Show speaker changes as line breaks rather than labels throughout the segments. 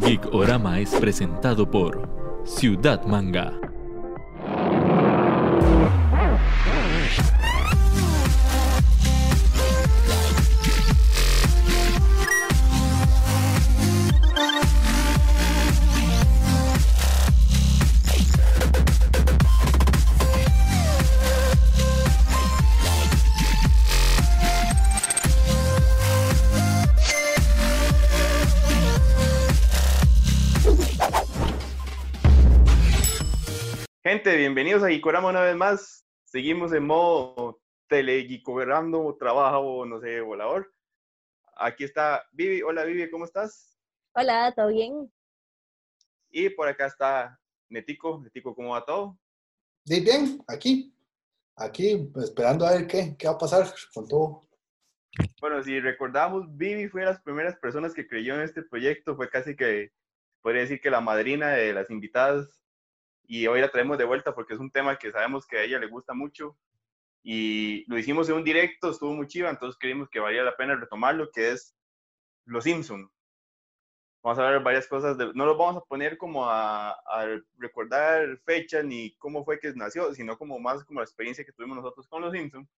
Geekorama es presentado por Ciudad Manga.
Bienvenidos a Gicorama una vez más. Seguimos en modo teleguicorando, trabajo, no sé, volador. Aquí está Vivi. Hola Vivi, ¿cómo estás?
Hola, ¿todo bien?
Y por acá está Netico. Netico, ¿cómo va todo?
Sí, bien, aquí. Aquí, pues, esperando a ver qué, qué va a pasar con todo.
Bueno, si recordamos, Vivi fue de las primeras personas que creyó en este proyecto. Fue casi que, podría decir que la madrina de las invitadas y hoy la traemos de vuelta porque es un tema que sabemos que a ella le gusta mucho y lo hicimos en un directo, estuvo muy chiva, entonces creímos que valía la pena retomarlo, que es Los Simpson. Vamos a ver varias cosas, de, no los vamos a poner como a, a, recordar fecha ni cómo fue que nació, sino como más como la experiencia que tuvimos nosotros con Los Simpson.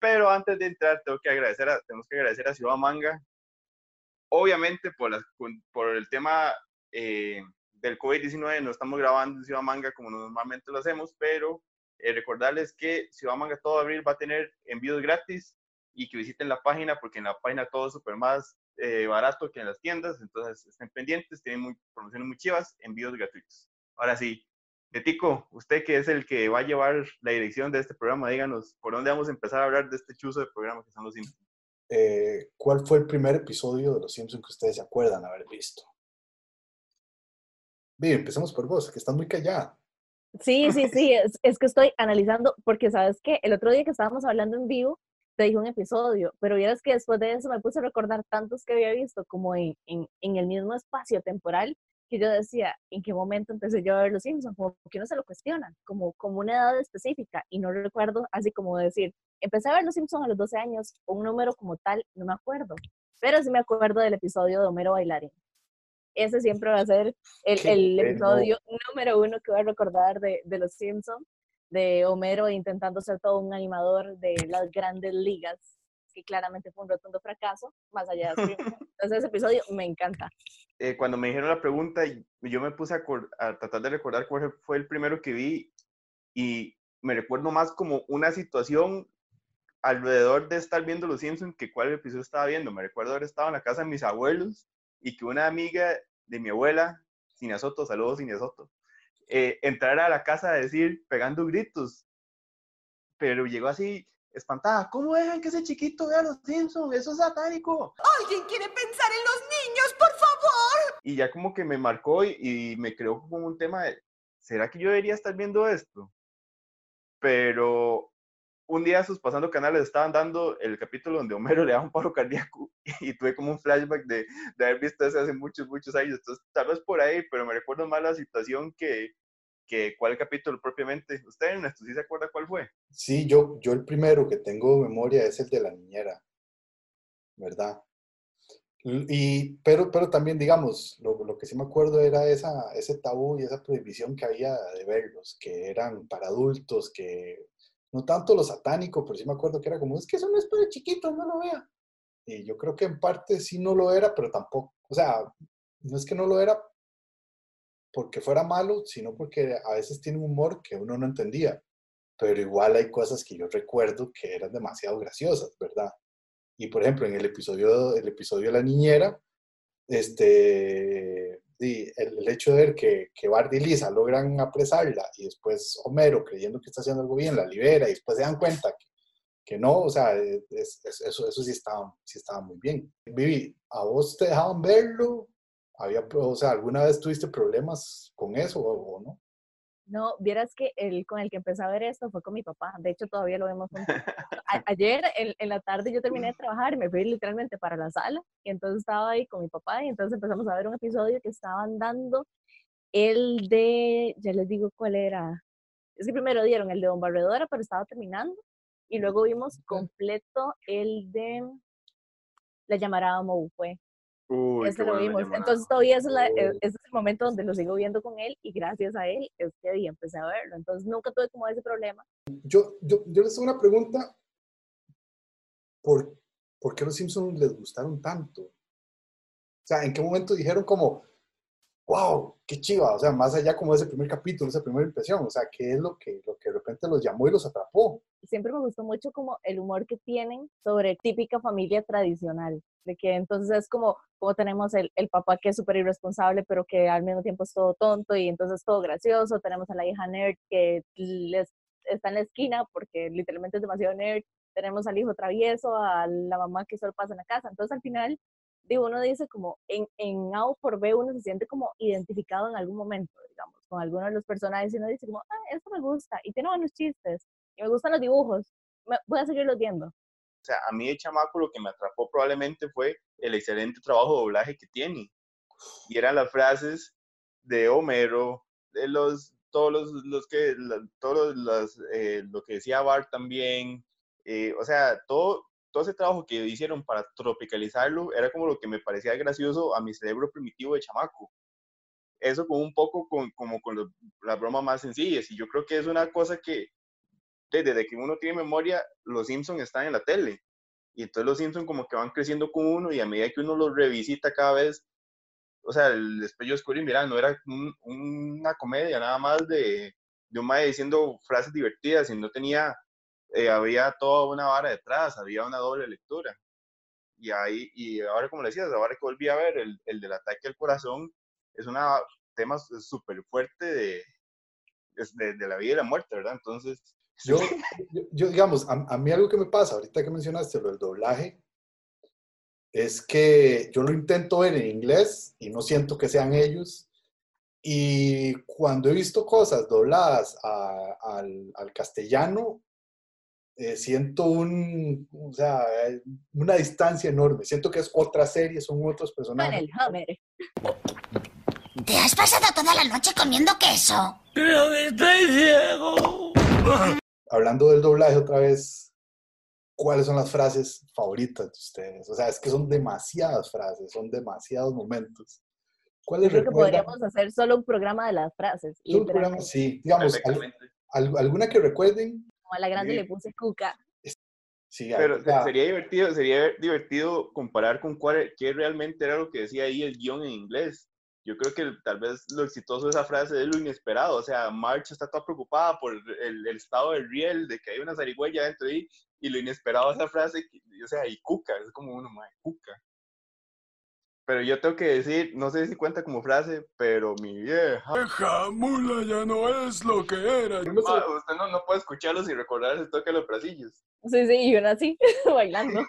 Pero antes de entrar, tengo que agradecer a, tenemos que agradecer a Ciudad Manga, obviamente por, las, por el tema eh, del COVID-19 no estamos grabando en Ciudad Manga como normalmente lo hacemos, pero eh, recordarles que Ciudad Manga todo abril va a tener envíos gratis y que visiten la página porque en la página todo es súper más eh, barato que en las tiendas, entonces estén pendientes, tienen muy, promociones muy chivas, envíos gratuitos. Ahora sí, Netico, usted que es el que va a llevar la dirección de este programa, díganos, ¿por dónde vamos a empezar a hablar de este chuzo de programa que son los Simpsons?
Eh, ¿Cuál fue el primer episodio de Los Simpsons que ustedes se acuerdan haber visto? Bien, empecemos por vos, que estás muy callada.
Sí, sí, sí, es, es, que estoy analizando, porque sabes que el otro día que estábamos hablando en vivo, te dije un episodio, pero vieras que después de eso me puse a recordar tantos que había visto como en, en, en el mismo espacio temporal, que yo decía, ¿en qué momento empecé yo a ver Los Simpsons? Como que no se lo cuestionan, como, como una edad específica, y no recuerdo así como decir, empecé a ver Los Simpsons a los 12 años, un número como tal, no me acuerdo, pero sí me acuerdo del episodio de Homero Bailarín ese siempre va a ser el, el episodio número uno que voy a recordar de, de Los Simpsons, de Homero intentando ser todo un animador de las grandes ligas, que claramente fue un rotundo fracaso, más allá de eso. Entonces ese episodio me encanta.
Eh, cuando me dijeron la pregunta, yo me puse a, a tratar de recordar cuál fue el primero que vi y me recuerdo más como una situación alrededor de estar viendo Los Simpsons que cuál episodio estaba viendo. Me recuerdo haber estado en la casa de mis abuelos y que una amiga de mi abuela, Cinia Soto, saludos Cinia Soto, eh, entrara a la casa a decir, pegando gritos, pero llegó así espantada, ¿cómo dejan que ese chiquito vea los Simpsons? Eso es satánico.
¿Alguien quiere pensar en los niños, por favor?
Y ya como que me marcó y, y me creó como un tema de, ¿será que yo debería estar viendo esto? Pero un día sus pasando canales estaban dando el capítulo donde Homero le da un paro cardíaco y tuve como un flashback de, de, haber visto eso hace muchos, muchos años. Entonces, tal vez por ahí, pero me recuerdo más la situación que, que cuál capítulo propiamente. ¿Usted, Ernesto, sí se acuerda cuál fue?
Sí, yo, yo el primero que tengo memoria es el de la niñera, ¿verdad? Y, pero, pero también, digamos, lo, lo que sí me acuerdo era esa, ese tabú y esa prohibición que había de verlos, que eran para adultos, que no tanto lo satánico, pero sí me acuerdo que era como, es que eso no es para chiquitos, no lo vea. Y yo creo que en parte sí no lo era, pero tampoco, o sea, no es que no lo era porque fuera malo, sino porque a veces tiene un humor que uno no entendía. Pero igual hay cosas que yo recuerdo que eran demasiado graciosas, ¿verdad? Y por ejemplo, en el episodio, el episodio de la niñera, este, el, hecho de ver que, que Bart y Lisa logran apresarla y después Homero, creyendo que está haciendo algo bien, la libera y después se dan cuenta que, que no, o sea, es, es, eso, eso sí, estaba, sí estaba muy bien. Vivi, ¿a vos te dejaban verlo? ¿Había, o sea, ¿alguna vez tuviste problemas con eso o no?
No, vieras que el con el que empecé a ver esto fue con mi papá. De hecho, todavía lo vemos juntos. ayer en, en, la tarde yo terminé de trabajar y me fui literalmente para la sala. Y entonces estaba ahí con mi papá y entonces empezamos a ver un episodio que estaban dando el de, ya les digo cuál era. Es que primero dieron el de Bombardeadora, pero estaba terminando. Y luego vimos completo el de La llamarada Mou fue.
Uy,
lo vimos.
llamada.
Entonces todavía ese es, la- e- ese es el momento donde lo sigo viendo con él y gracias a él es que ahí empecé a verlo. Entonces nunca tuve como ese problema.
Yo, yo, yo les hago una pregunta. ¿Por, ¿Por qué los Simpsons les gustaron tanto? O sea, ¿en qué momento dijeron como, wow, qué chiva? O sea, más allá como de ese primer capítulo, esa primera impresión. O sea, ¿qué es lo que, lo que de repente los llamó y los atrapó?
Siempre me gustó mucho como el humor que tienen sobre típica familia tradicional. De que entonces es como, como tenemos el, el papá que es súper irresponsable, pero que al mismo tiempo es todo tonto y entonces todo gracioso. Tenemos a la hija nerd que les, está en la esquina porque literalmente es demasiado nerd. Tenemos al hijo travieso, a la mamá que solo pasa en la casa. Entonces al final, digo, uno dice como en, en A o por B uno se siente como identificado en algún momento, digamos, con alguno de los personajes y uno dice como, ah, esto me gusta y tiene buenos chistes y me gustan los dibujos. Me- voy a seguirlos viendo.
O sea, a mí de chamaco lo que me atrapó probablemente fue el excelente trabajo de doblaje que tiene. Y eran las frases de Homero, de los, todos los, los que, todos los, eh, lo que decía Bart también. eh, o sea, todo, todo ese trabajo que hicieron para tropicalizarlo era como lo que me parecía gracioso a mi cerebro primitivo de chamaco. Eso con un poco con, como con los- las bromas más sencillas. Y yo creo que es una cosa que desde que uno tiene memoria, los Simpsons están en la tele. Y entonces los Simpsons como que van creciendo con uno y a medida que uno los revisita cada vez, o sea, después yo descubrí, mira, no era un- una comedia nada más de, de un mae diciendo frases divertidas, sino tenía, eh, había toda una vara detrás, había una doble lectura. Y ahí, y ahora como le decías, ahora que volví a ver el, el del ataque al corazón, es un tema súper fuerte de, de, de la vida y la muerte, ¿verdad? Entonces,
Yo, yo, yo, digamos, a, a mí algo que me pasa, ahorita que mencionaste lo del doblaje, es que yo lo intento ver en inglés y no siento que sean ellos. Y cuando he visto cosas dobladas a- al, al castellano, eh, siento un, o sea, eh, una distancia enorme. Siento que es otra serie, son otros personajes.
el Hammer.
¿Te has pasado toda la noche comiendo queso?
Hablando del doblaje otra vez, ¿cuáles son las frases favoritas de ustedes? O sea, es que son demasiadas frases, son demasiados momentos. ¿Cuáles
Creo que podríamos hacer solo un programa de las frases.
Solo un programa, sí, digamos, al- al- alguna que recuerden.
Como a la grande
Sí.
le puse cuca.
Sí,
Pero sería divertido, sería divertido comparar con cuál, qué realmente era lo que decía ahí el guion en inglés. Yo creo que tal vez lo exitoso de esa frase es lo inesperado. O sea, March está toda preocupada por el, el estado del riel, de que hay una zarigüeya dentro de ahí, y lo inesperado de esa frase, que- o sea, y cuca, es como uno, más cuca. Pero yo tengo que decir, no sé si cuenta como frase, pero mi vieja.
Vieja mula ya no es lo que era.
yo no sé-
usted no, no puede escucharlos y recordar ese toque de los brasillos.
Sí, sí, y una así, bailando.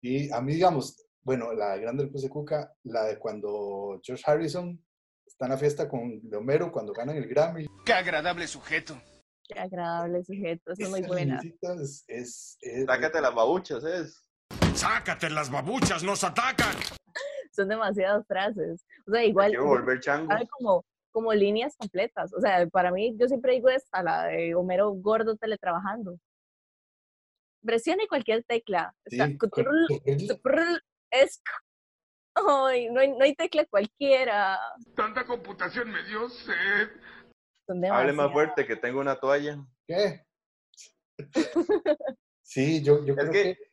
Y a mí, digamos, bueno, la grande del Puse Cuca, la de cuando George Harrison está en la fiesta con de Homero cuando ganan el Grammy.
Qué agradable sujeto.
Qué agradable sujeto, eso es muy buena.
risita Es, es, es-
Sácate las babuchas, ¿es?
Sácate las babuchas, nos atacan.
Son demasiadas frases. O sea, igual,
Quiero volver chango.
hay como, como líneas completas. O sea, para mí, yo siempre digo esta, la de Homero gordo teletrabajando. Presione cualquier tecla. Es... Ay, no hay, no hay tecla cualquiera.
Tanta computación me dio sed.
Hable más fuerte que tengo una toalla.
¿Qué? Sí, yo, creo
que
que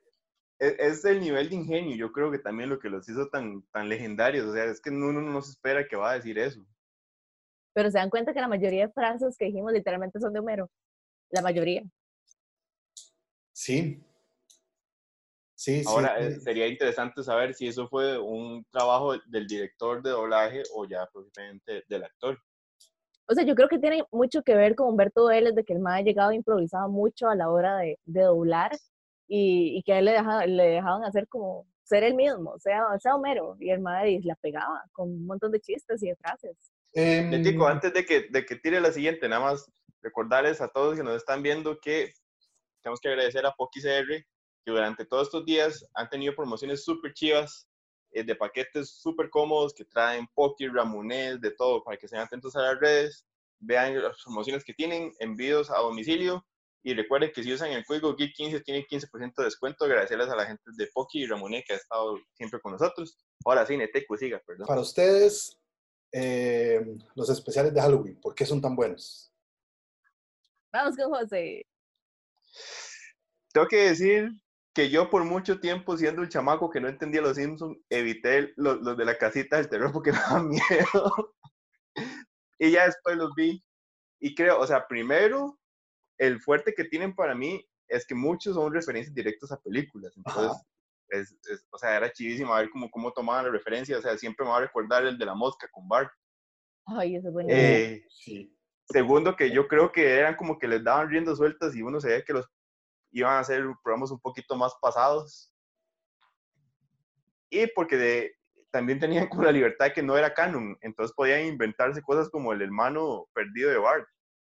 es, es el nivel de ingenio, yo creo que también lo que los hizo tan, tan legendarios. O sea, es que uno no se espera que va a decir eso.
Pero se dan cuenta que la mayoría de frases que dijimos literalmente son de Homero. La mayoría.
sí. Sí, sí.
Ahora,
sí.
eh, sería interesante saber si eso fue un trabajo del director de doblaje o ya propiamente del actor.
O sea, yo creo que tiene mucho que ver con Humberto Vélez, de que el mae ha llegado improvisado mucho a la hora de, de doblar y, y que a él le, deja- le dejaban hacer como ser el mismo, sea, sea Homero, y el mae la pegaba con un montón de chistes y de frases.
Letico, antes de que, de que tire la siguiente, nada más recordarles a todos que nos están viendo que tenemos que agradecer a PokiCR que durante todos estos días han tenido promociones súper chivas eh, de paquetes súper cómodos que traen Poki, Ramones, de todo, para que estén atentos a las redes, vean las promociones que tienen, envíos a domicilio Y recuerden que si usan el código GEEK15 tienen 15% de descuento. Gracias a la gente de Poki y Ramoné que ha estado siempre con nosotros. Ahora sí, Neteco, siga, perdón.
Para ustedes, eh, los especiales de Halloween, ¿por qué son tan buenos?
Vamos con José.
Tengo que decir que yo por mucho tiempo, siendo un chamaco que no entendía los Simpsons, evité los, los de la casita del terror porque me daban miedo. y ya después los vi. Y creo, o sea, primero, el fuerte que tienen para mí es que muchos son referencias directas a películas. Entonces, es, es- o sea, era chivísimo ver cómo, cómo tomaban la referencia. O sea, siempre me va a recordar el de la mosca con Bart.
Ay, eso es buenísimo.
Eh,
Sí.
Segundo, que yo creo que eran como que les daban riendas sueltas y uno sabía que los iban a hacer programas un poquito más pasados. Y porque de- también tenían como la libertad de que no era canon, entonces podían inventarse cosas como el hermano perdido de Bart.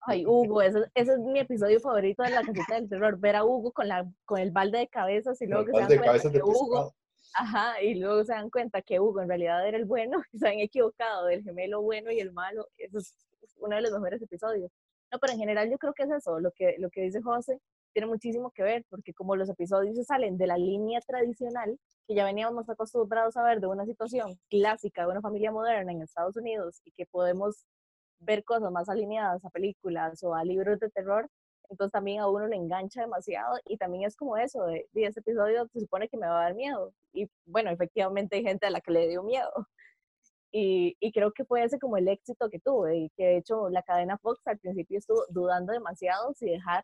Ay, Hugo, ese, ese es mi episodio favorito de la casita del terror, ver a Hugo con, la, con el balde de cabezas y luego que se dan cuenta que Hugo, ajá, y luego se dan cuenta que Hugo en realidad era el bueno y se han equivocado del gemelo bueno y el malo. Eso es uno de los mejores episodios. No, pero en general yo creo que es eso, lo que, lo que dice José tiene muchísimo que ver, porque como los episodios se salen de la línea tradicional, que ya veníamos acostumbrados a ver de una situación clásica de una familia moderna en Estados Unidos y que podemos ver cosas más alineadas a películas o a libros de terror, entonces también a uno le engancha demasiado y también es como eso, de, de este episodio se supone que me va a dar miedo y bueno, efectivamente hay gente a la que le dio miedo. Y, y creo que fue ese como el éxito que tuve y que de hecho la cadena Fox al principio estuvo dudando demasiado si dejar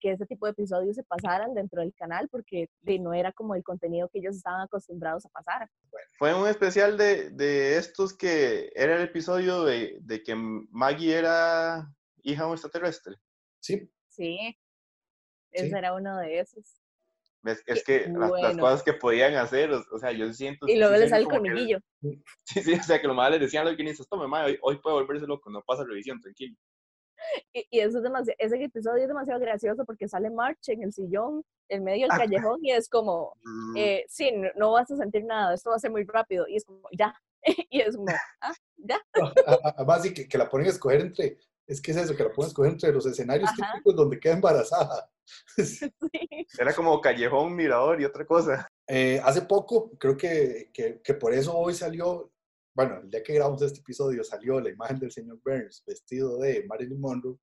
que ese tipo de episodios se pasaran dentro del canal porque de, no era como el contenido que ellos estaban acostumbrados a pasar.
Fue un especial de, de estos que era el episodio de, de que Maggie era hija de un extraterrestre.
Sí,
Sí, ese
Sí.
era uno de esos.
Es
Qué
que las, las
bueno.
cosas que podían hacer, o, o sea, yo siento...
Y luego
sí
le sale el colmiguillo.
Sí, sí, o sea, que los madres les decían a los guionistas, tome, madre, hoy, hoy puede volverse loco, no pasa revisión, tranquilo.
Y, y eso es demasiado, ese episodio es demasiado gracioso porque sale March en el sillón, en medio del
Ah.
callejón, y es como, eh, sí, no, no vas a sentir nada, esto va a ser muy rápido, y es como, ya, y es como, ah, ya,
Además, sí, que, que la ponen a escoger entre, es que es eso, que la ponen a escoger entre los escenarios
Ajá.
típicos donde queda embarazada.
sí.
Era como callejón, mirador y otra cosa.
Eh, hace poco, creo que, que, que por eso hoy salió, bueno, el día que grabamos este episodio salió la imagen del señor Burns vestido de Marilyn Monroe,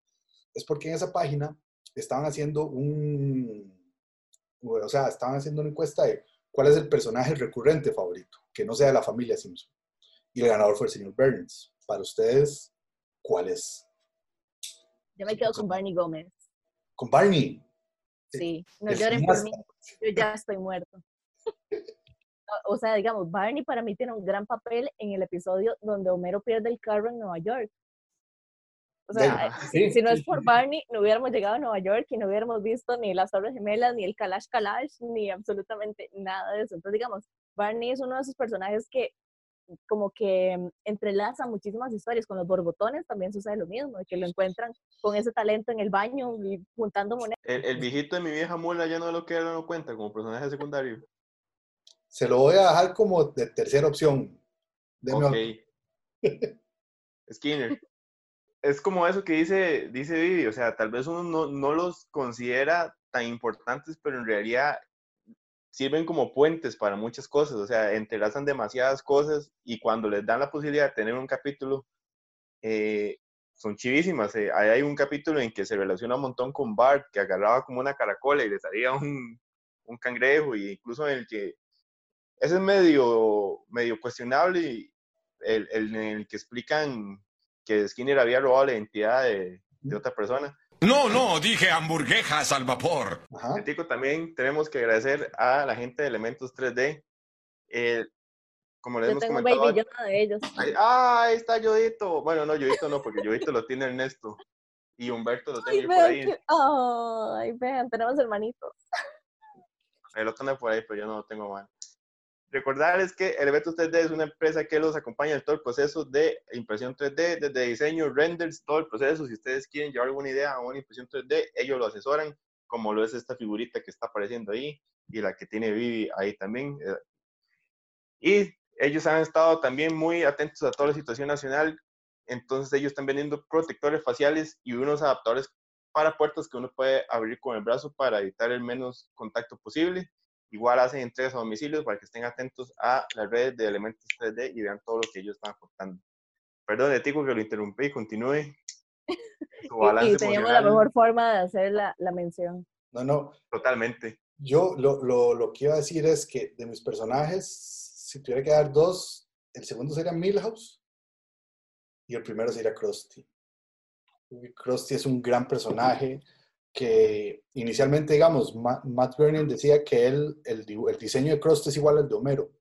es porque en esa página estaban haciendo un, o sea, estaban haciendo una encuesta de cuál es el personaje recurrente favorito, que no sea de la familia Simpson. Y el ganador fue el señor Burns. Para ustedes, ¿cuál es?
Yo me quedo con Barney Gómez,
Con Barney.
sí, no lloren por mí, yo ya estoy muerto. O- sea, digamos, Barney para mí tiene un gran papel en el episodio donde Homero pierde el carro en Nueva York. O sea, eh,
sí,
si, si no es por. Barney, no hubiéramos llegado a Nueva York y no hubiéramos visto ni las Torres Gemelas, ni el Kalash Kalash, ni absolutamente nada de eso. Entonces, digamos, Barney es uno de esos personajes que como que mm, entrelaza muchísimas historias. Con los borbotones también sucede lo mismo, de que lo encuentran con ese talento en el baño y juntando monedas.
El, el viejito de mi vieja mula ya no lo que no cuenta como personaje secundario.
Se lo voy a dejar como de tercera opción. Deme.
Skinner. Es como eso que dice, dice Vivi, o sea, tal vez uno no, no los considera tan importantes, pero en realidad sirven como puentes para muchas cosas, o sea, entrelazan demasiadas cosas y cuando les dan la posibilidad de tener un capítulo, eh, son chivísimas. eh. Ahí hay un capítulo en que se relaciona un montón con Bart, que agarraba como una caracola y le salía un, un cangrejo, y incluso en el que ese es medio, medio cuestionable, y el, el en el que explican que Skinner había robado la identidad de, de otra persona.
No, no, dije hamburguesas al vapor.
Ajá.
Tico, también tenemos que agradecer a la gente de Elementos 3D. Eh, como les
Yo
hemos
tengo un
comentado,
baby Yoda de ellos.
Ay, ah, ahí está Yodito. Bueno, no, Yodito no, porque Yodito lo tiene Ernesto. Y Humberto lo
Ay,
tiene por
vean,
ahí.
que- ay, vean, tenemos hermanitos.
El otro anda por ahí, pero yo no lo tengo mano. Recordarles que Elementos 3D es una empresa que los acompaña en todo el proceso de impresión 3D, desde diseño, renders, todo el proceso. Si ustedes quieren llevar alguna idea a una impresión 3D, ellos lo asesoran, como lo es esta figurita que está apareciendo ahí y la que tiene Vivi ahí también. eh. Y ellos han estado también muy atentos a toda la situación nacional. Entonces ellos están vendiendo protectores faciales y unos adaptadores para puertas que uno puede abrir con el brazo para evitar el menos contacto posible. Igual hacen entregas a domicilios para que estén atentos a las redes de elementos 3D y vean todo lo que ellos están aportando. Perdón, de Tico que lo interrumpí y continúe. Su balance
Y, y teníamos la
emocional,
mejor forma de hacer la, la mención.
No, no,
Totalmente.
yo lo, lo, lo que iba a decir es que de mis personajes, si tuviera que dar dos, el segundo sería Milhouse y el primero sería Krusty. Krusty es un gran personaje que inicialmente, digamos, Ma- Matt Groening decía que él, el, el diseño de Krusty es igual al de Homero,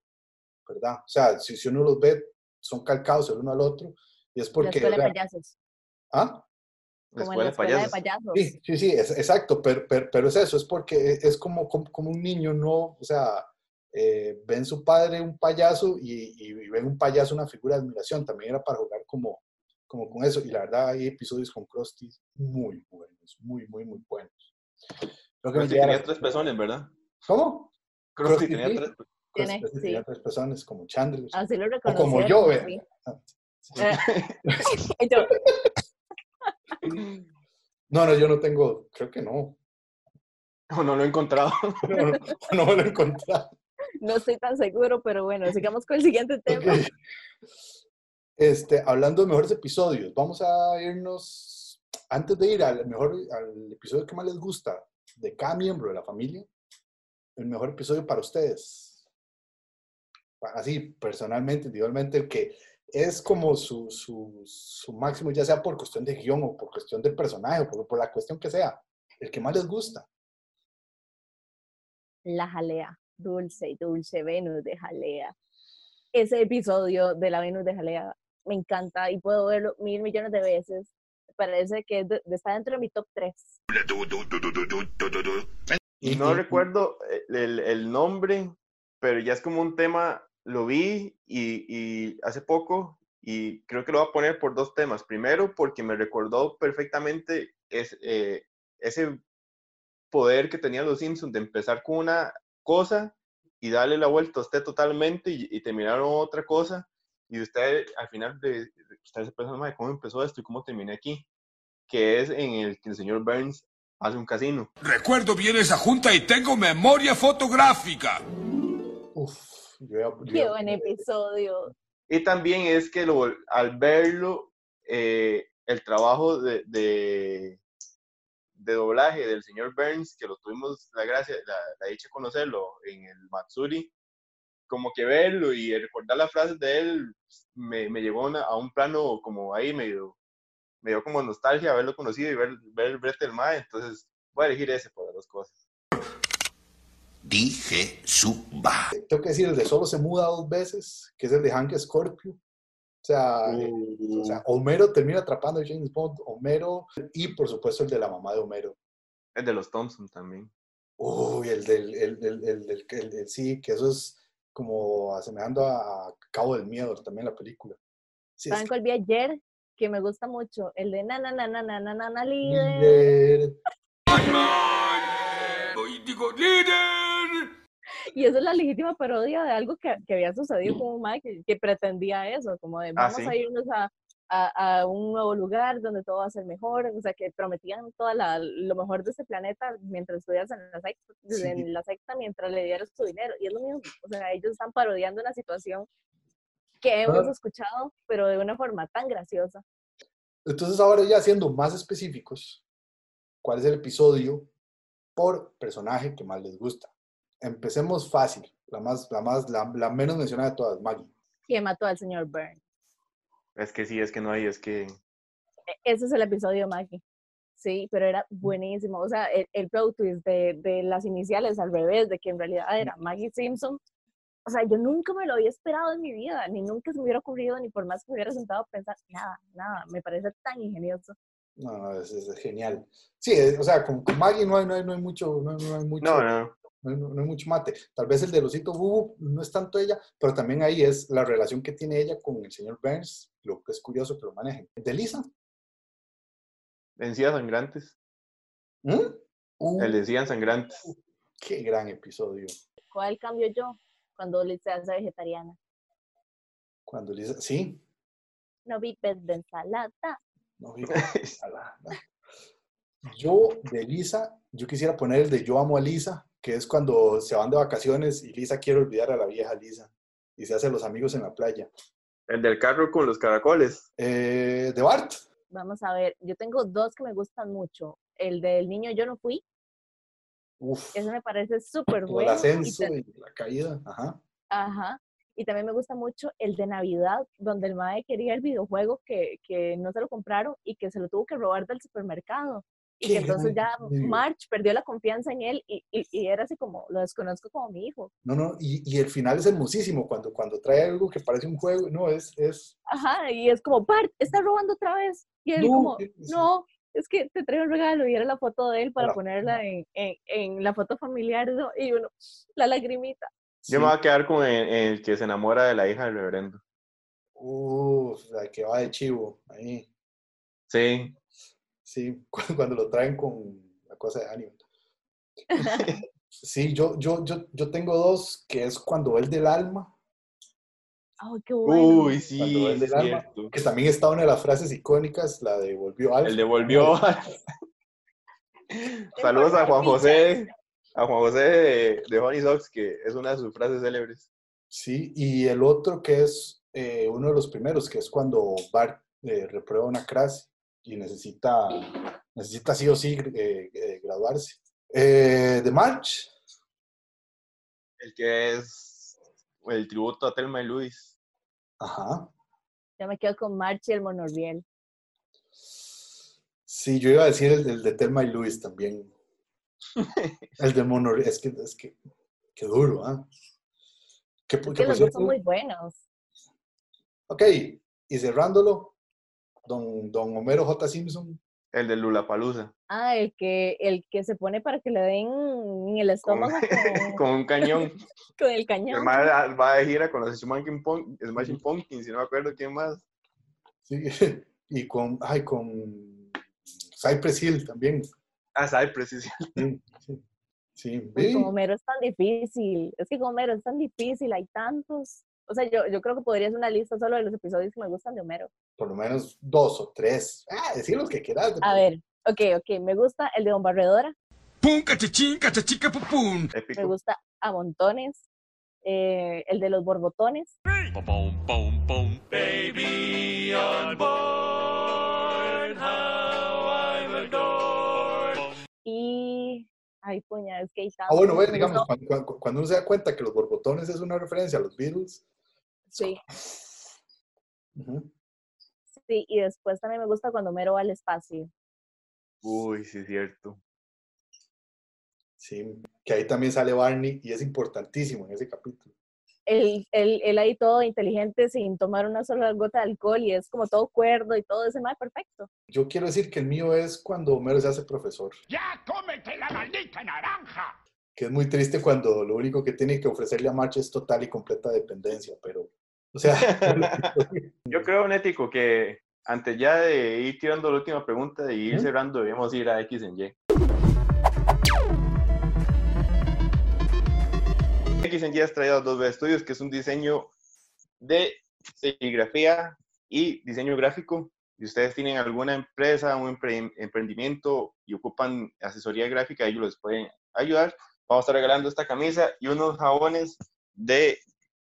¿verdad? O sea, si, si uno los ve, son calcados el uno al otro y es
La
porque...
escuela
o
de
sea,
payasos.
¿Ah?
La
Como en la
escuela de
escuela de
payasos.
Sí, sí, sí, es- exacto, pero, pero, pero es eso, es porque es como, como, como un niño, ¿no? O sea, eh, ven su padre un payaso y, y ven un payaso una figura de admiración, también era para jugar como, como con eso, y la verdad hay episodios con Krusty muy buenos, muy, muy, muy buenos. Creo que
tenía
la-
tres pezones, ¿verdad?
¿Cómo?
Krusty
Krusty,
tenía
sí.
tres.
Tiene,
Krusty
sí.
tenía tres personas, como Chandler.
Así lo
o como yo, ve.
sí.
Sí.
Eh,
No, no, yo no tengo, creo que no.
No, no lo he encontrado.
No, no, lo he encontrado.
no estoy tan seguro, pero bueno, sigamos con el siguiente tema.
Este, hablando de mejores episodios, vamos a irnos, antes de ir al mejor, al episodio que más les gusta de cada miembro de la familia, el mejor episodio para ustedes. Así, personalmente, individualmente, el que es como su, su, su máximo, ya sea por cuestión de guion o por cuestión de personaje o por, por la cuestión que sea, el que más les gusta.
La jalea, dulce y dulce Venus de jalea. Ese episodio de la Venus de jalea me encanta y puedo verlo mil millones de veces. Parece que es de- de- está dentro de mi top 3.
Y no recuerdo el, el- el nombre, pero ya es como un tema, lo vi y, y hace poco y creo que lo voy a poner por dos temas. Primero, porque me recordó perfectamente es, eh, ese poder que tenían los Simpsons de empezar con una cosa y darle la vuelta a usted totalmente y, y terminar otra cosa. Y usted al final, de, usted se piensa, "Mae, ¿cómo empezó esto y cómo terminé aquí? Que es en el que el señor Burns hace un casino.
Recuerdo bien esa junta y tengo memoria fotográfica.
Uf, yo yo
Qué buen episodio.
Y también es que lo, al verlo, eh, el trabajo de, de, de doblaje del señor Burns, que lo tuvimos la gracia, la, la dicha de conocerlo en el Matsuri, como que verlo y recordar las frases de él me, me llevó a una- a un plano como ahí medio, me dio como nostalgia haberlo conocido y ver, ver el brete del Mae, entonces voy a elegir ese por las dos cosas.
Dije suba.
tengo que decir el de solo se muda dos veces, que es el de Hank Scorpio. O sea, eh, o sea, Homero termina atrapando a James Bond, Homero, y por supuesto el de la mamá de Homero.
el de los Thompson también.
Uy, el del, el, del- el del- el del- sí, que eso es como asemejando a Cabo del Miedo también la película. Sí,
¿Saben cuál vi ayer? Que me gusta mucho, el de na na na na na na na, na líder.
líder.
Y eso es la legítima parodia de algo que, que había sucedido como un que, que pretendía eso, como de
ah,
vamos ah,
¿sí?
a irnos a, a, a un nuevo lugar donde todo va a ser mejor, o sea, que prometían toda la, lo mejor de ese planeta mientras estuvieras en la secta,
Sí.
en la secta mientras le dieras tu dinero, y es lo mismo, o sea, ellos están parodiando una situación que hemos
Claro.
escuchado, pero de una forma tan graciosa.
Entonces ahora ya siendo más específicos, ¿cuál es el episodio por personaje que más les gusta? Empecemos fácil, la más, la más, la, la menos mencionada de todas, Maggie.
Que mató al señor Burns.
Es que sí, es que no hay, es que...
E- Ese es el episodio de Maggie. Sí, pero era buenísimo. O sea, el, el plot twist de, de las iniciales al revés, de que en realidad era Maggie Simpson. O sea, yo nunca me lo había esperado en mi vida, ni nunca se me hubiera ocurrido, ni por más que me hubiera sentado a pensar, nada, nada. Me parece tan ingenioso.
No, no, es, es genial. Sí, es- o sea, con, con Maggie no hay, no hay, no hay mucho, no, hay- no hay mucho,
No, no.
No hay, no hay mucho mate. Tal vez el de Losito Bubu no es tanto ella, pero también ahí es la relación que tiene ella con el señor Burns, lo que es curioso que lo manejen. ¿De Lisa?
Encías sangrantes.
¿Mm? Uh,
El decían sangrantes.
qué gran episodio.
¿Cuál cambio yo cuando Liz se hace vegetariana?
Cuando Lisa, sí,
No vives de ensalada.
no, vi- ala, no. Yo de Lisa, yo quisiera poner el de Yo amo a Lisa, que es cuando se van de vacaciones y Lisa quiere olvidar a la vieja Lisa y se hace los amigos en la playa.
El del carro con los caracoles.
Eh, de Bart.
Vamos a ver, yo tengo dos que me gustan mucho. El del niño Yo no fui,
Uf,
ese me parece súper
el
bueno. y
ascenso y la caída. Ajá.
Ajá. Y también me gusta mucho el de Navidad, donde el mae quería el videojuego que, que no se lo compraron y que se lo tuvo que robar del supermercado. Y
Qué
que entonces ya. March perdió la confianza en él y, y, y era así como, lo desconozco como mi hijo.
No, no, y, y el final es hermosísimo cuando, cuando trae algo que parece un juego. No, es, es
Ajá, y es como, Bart, está robando otra vez. Y él
No,
como, no, es que te traigo un regalo y era la foto de él para
La-
ponerla en, en, en la foto familiar ¿no? y uno, la lagrimita.
Yo me voy a quedar con el, el que se enamora de la hija del reverendo.
Uf, la que va de chivo, ahí.
Sí.
Sí, cu- cuando lo traen con la cosa de ánimo. Sí, yo, yo, yo, yo tengo dos, que es cuando el del alma,
Ay, qué bueno.
Uy, sí,
Cuando el
es
del alma, que también está una de las frases icónicas, la de volvió alma.
El devolvió. Saludos a Juan José, a Juan José de, de Honey Sox, que es una de sus frases célebres.
Sí, y el otro que es eh, uno de los primeros, que es cuando Bart eh, reprueba una clase y necesita, necesita sí o sí eh, eh, graduarse. Eh, de March,
El que es el tributo a Telma y Luis.
ajá.
Ya me quedo con March y el monorriel.
Sí, yo iba a decir el, del de Telma y Luis también. El de Mono, es que, es que, qué duro, ¿ah? Que,
Es
que,
que
por
los dos son muy buenos.
Ok, y cerrándolo, don, don Homero J. Simpson.
El de Lulapalooza.
Ah, el que, el que se pone para que le den en el estómago con,
con un cañón.
con el
El
cañón.
mae va de gira con los Smashing, Punk, Smashing Pumpkins, si no me acuerdo quién más.
Sí, y con, ay, con Cypress Hill también.
Ah, Cypress, sí, sí.
Sí, sí,
con Homero es tan difícil. Es que con Homero es tan difícil, hay tantos. O sea, yo, yo creo que podría ser una lista solo de los episodios que me gustan de Homero.
por lo menos dos o tres. Ah, decir los que quieras.
A ver, ok, ok. Me gusta el de Don Barredora,
Pum, cachachín, cachachica, pupum.
me
Épico.
gusta a montones. eh, el de los borbotones.
Pum, pum, pum.
Baby on board, how I'm adored.
Y. Ay, puña, es que
Ah, bueno, bueno,
Me
digamos, cuando- cuando uno se da cuenta que los borbotones es una referencia a los Beatles.
Sí, sí. Y después también me gusta cuando Homero va al espacio.
Uy, sí, es cierto.
Sí, que ahí también sale Barney y es importantísimo en ese capítulo.
Él, él, él ahí todo inteligente sin tomar una sola gota de alcohol y es como todo cuerdo y todo ese mal perfecto.
Yo quiero decir que el mío es cuando Homero se hace profesor,
¡Ya cómete la maldita naranja!
Que es muy triste cuando lo único que tiene que ofrecerle a March es total y completa dependencia, pero, o sea,
Yo creo, Nético, que antes ya de ir tirando la última pregunta y ir cerrando, debemos ir a X en Y. X en Y has traído dos B Studios, que es un diseño de serigrafía y diseño gráfico. Si ustedes tienen alguna empresa, un empre- emprendimiento y ocupan asesoría gráfica, ellos les pueden ayudar. Vamos a estar regalando esta camisa y unos jabones de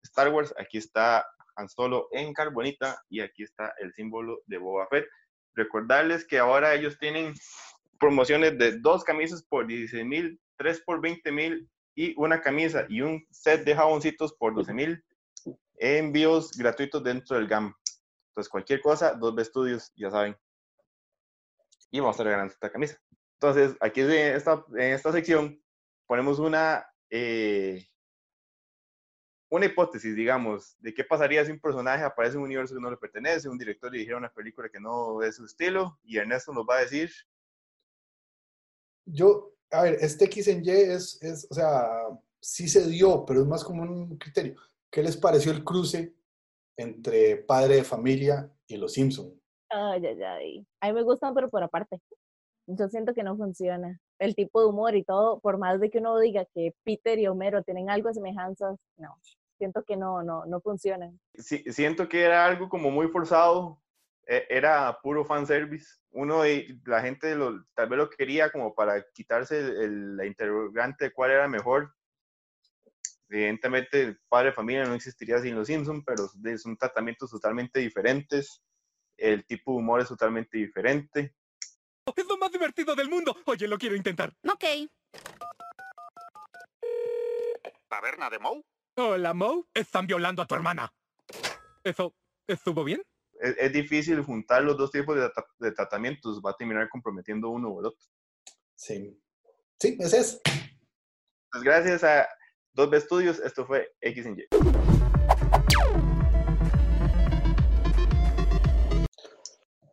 Star Wars. Aquí está Han Solo en carbonita y aquí está el símbolo de Boba Fett. Recordarles que ahora ellos tienen promociones de dos camisas por 16 mil, tres por 20 mil y una camisa y un set de jaboncitos por 12 mil. Envíos gratuitos dentro del GAM. Entonces, cualquier cosa, dos B Studios, ya saben. Y vamos a estar regalando esta camisa. Entonces, aquí en esta, en esta sección ponemos una, eh, una hipótesis, digamos, de qué pasaría si un personaje aparece en un universo que no le pertenece, un director dirigiera una película que no es su estilo, y Ernesto nos va a decir,
yo, a ver, este X en Y es, es, o sea, sí se dio, pero es más como un criterio. ¿Qué les pareció el cruce entre Padre de Familia y Los Simpson?
Ay, ay, ay. A mí me gustan, pero por aparte. Yo siento que no funciona. El tipo de humor y todo, por más de que uno diga que Peter y Homero tienen algo de semejanzas, no. Siento que no, no, no funcionan.
si- siento que era algo como muy forzado, e- era puro fanservice. Uno, y la gente lo, tal vez lo quería como para quitarse el- la interrogante de cuál era mejor. Evidentemente, Padre de Familia no existiría sin los Simpsons, pero de- son tratamientos totalmente diferentes. El tipo de humor es totalmente diferente.
Es lo más divertido del mundo. Oye, lo quiero intentar.
Ok.
¿Taberna de Moe?
Hola, Mo. Están violando a tu hermana. ¿Eso estuvo bien?
Es, es difícil juntar los dos tipos de, tra- de tratamientos. Va a terminar comprometiendo uno o el otro.
Sí. Sí, ese es.
Pues gracias a 2B Studios, esto fue X Y.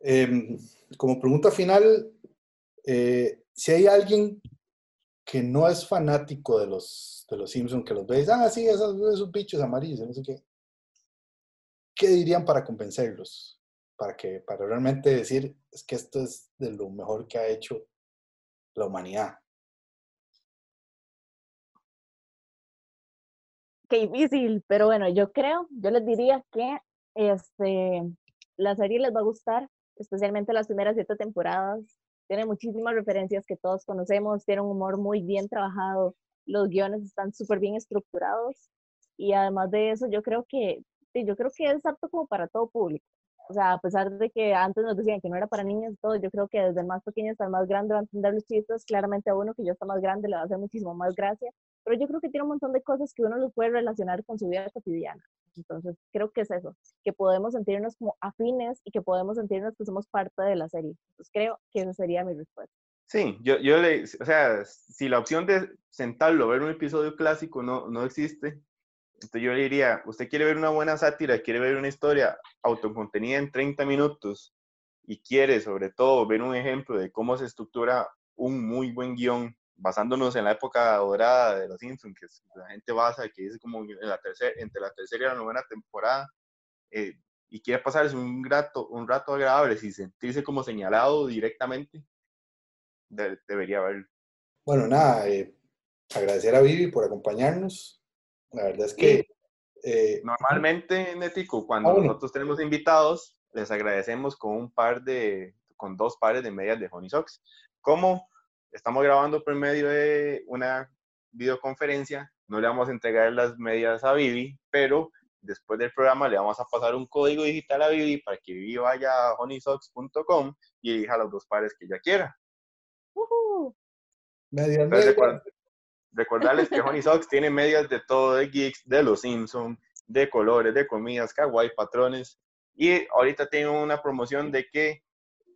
Em, como pregunta final, eh, si hay alguien que no es fanático de los, de los Simpsons, que los veis, ah, sí, esos, esos bichos amarillos, no sé qué, ¿qué dirían para convencerlos? Para, que, para realmente decir, es que esto es de lo mejor que ha hecho la humanidad.
Qué difícil, pero bueno, yo creo, yo les diría que este, la serie les va a gustar, especialmente las primeras siete temporadas. Tiene muchísimas referencias que todos conocemos, tiene un humor muy bien trabajado, los guiones están súper bien estructurados y además de eso, yo creo que, yo creo que es apto como para todo público. O sea, a pesar de que antes nos decían que no era para niños todo, yo creo que desde el más pequeño hasta el más grande va a entender los chistes. Claramente a uno que ya está más grande le va a hacer muchísimo más gracia pero yo creo que tiene un montón de cosas que uno los puede relacionar con su vida cotidiana. Entonces, creo que es eso, que podemos sentirnos como afines y que podemos sentirnos que somos parte de la serie. Entonces, creo que esa sería mi respuesta.
Sí, yo, yo le, o sea, si la opción de sentarlo, ver un episodio clásico no, no existe, entonces yo le diría, usted quiere ver una buena sátira, quiere ver una historia autocontenida en 30 minutos y quiere sobre todo ver un ejemplo de cómo se estructura un muy buen guion basándonos en la época dorada de los Simpsons, que la gente basa, que es como en la tercera, entre la tercera y la novena temporada, eh, y quiere pasarse un rato, un rato agradable sin sentirse como señalado directamente, de- debería verlo.
Bueno, nada, eh, agradecer a Vivi por acompañarnos. La verdad es que... eh,
Normalmente, Netico, cuando
Ah, bueno.
nosotros tenemos invitados, les agradecemos con un par de, con dos pares de medias de Honey Socks. Como estamos grabando por medio de una videoconferencia, no le vamos a entregar las medias a Vivi, pero después del programa le vamos a pasar un código digital a Vivi para que Vivi vaya a honeysocks.com y elija los dos pares que ella quiera. Entonces, recuer- recordarles que Honey Socks tiene medias de todo, de geeks, de los Simpsons, de colores, de comidas, kawaii, patrones. Y ahorita tiene una promoción de que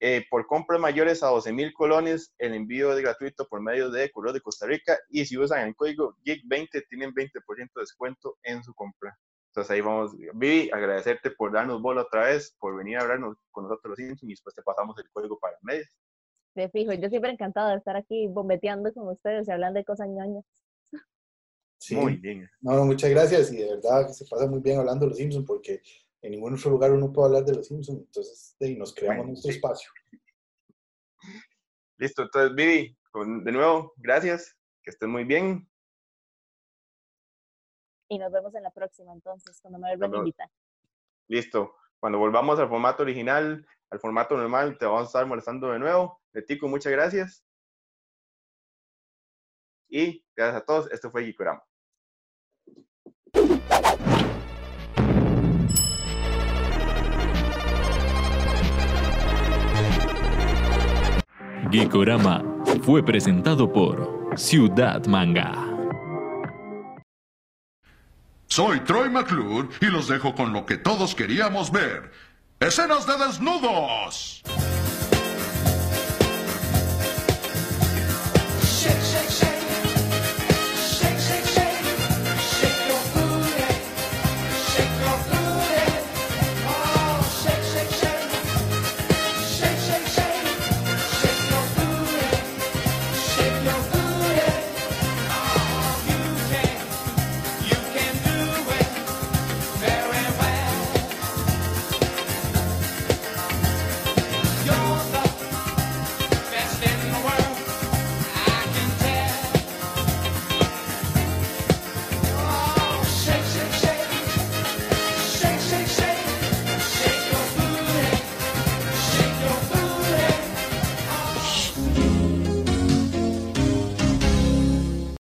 eh, por compras mayores a 12 mil colones, el envío es gratuito por medio de Correo de Costa Rica. Y si usan el código GEEK20, tienen 20% de descuento en su compra. Entonces ahí vamos. Vivi, agradecerte por darnos bola otra vez, por venir a hablarnos con nosotros los Simpsons y después te pasamos el código para medias.
De fijo, yo siempre encantada de estar aquí bombeteando con ustedes y hablando de cosas ñoñas.
Sí.
Muy bien.
No, no, muchas gracias y de verdad que se pasa muy bien hablando de los Simpsons porque en ningún otro lugar uno puede hablar de los Simpsons, entonces sí, nos creamos
Bueno,
nuestro
sí.
espacio.
Listo, entonces Vivi, de nuevo, gracias, que estés muy bien.
Y nos vemos en la próxima, entonces, cuando me vuelvan a invitar.
Listo. Cuando volvamos al formato original, al formato normal, te vamos a estar molestando de nuevo. Letico, muchas gracias. Y gracias a todos. Esto fue Gikorama.
Geekorama fue presentado por Ciudad Manga.
Soy Troy McClure y los dejo con lo que todos queríamos ver. ¡Escenas de desnudos!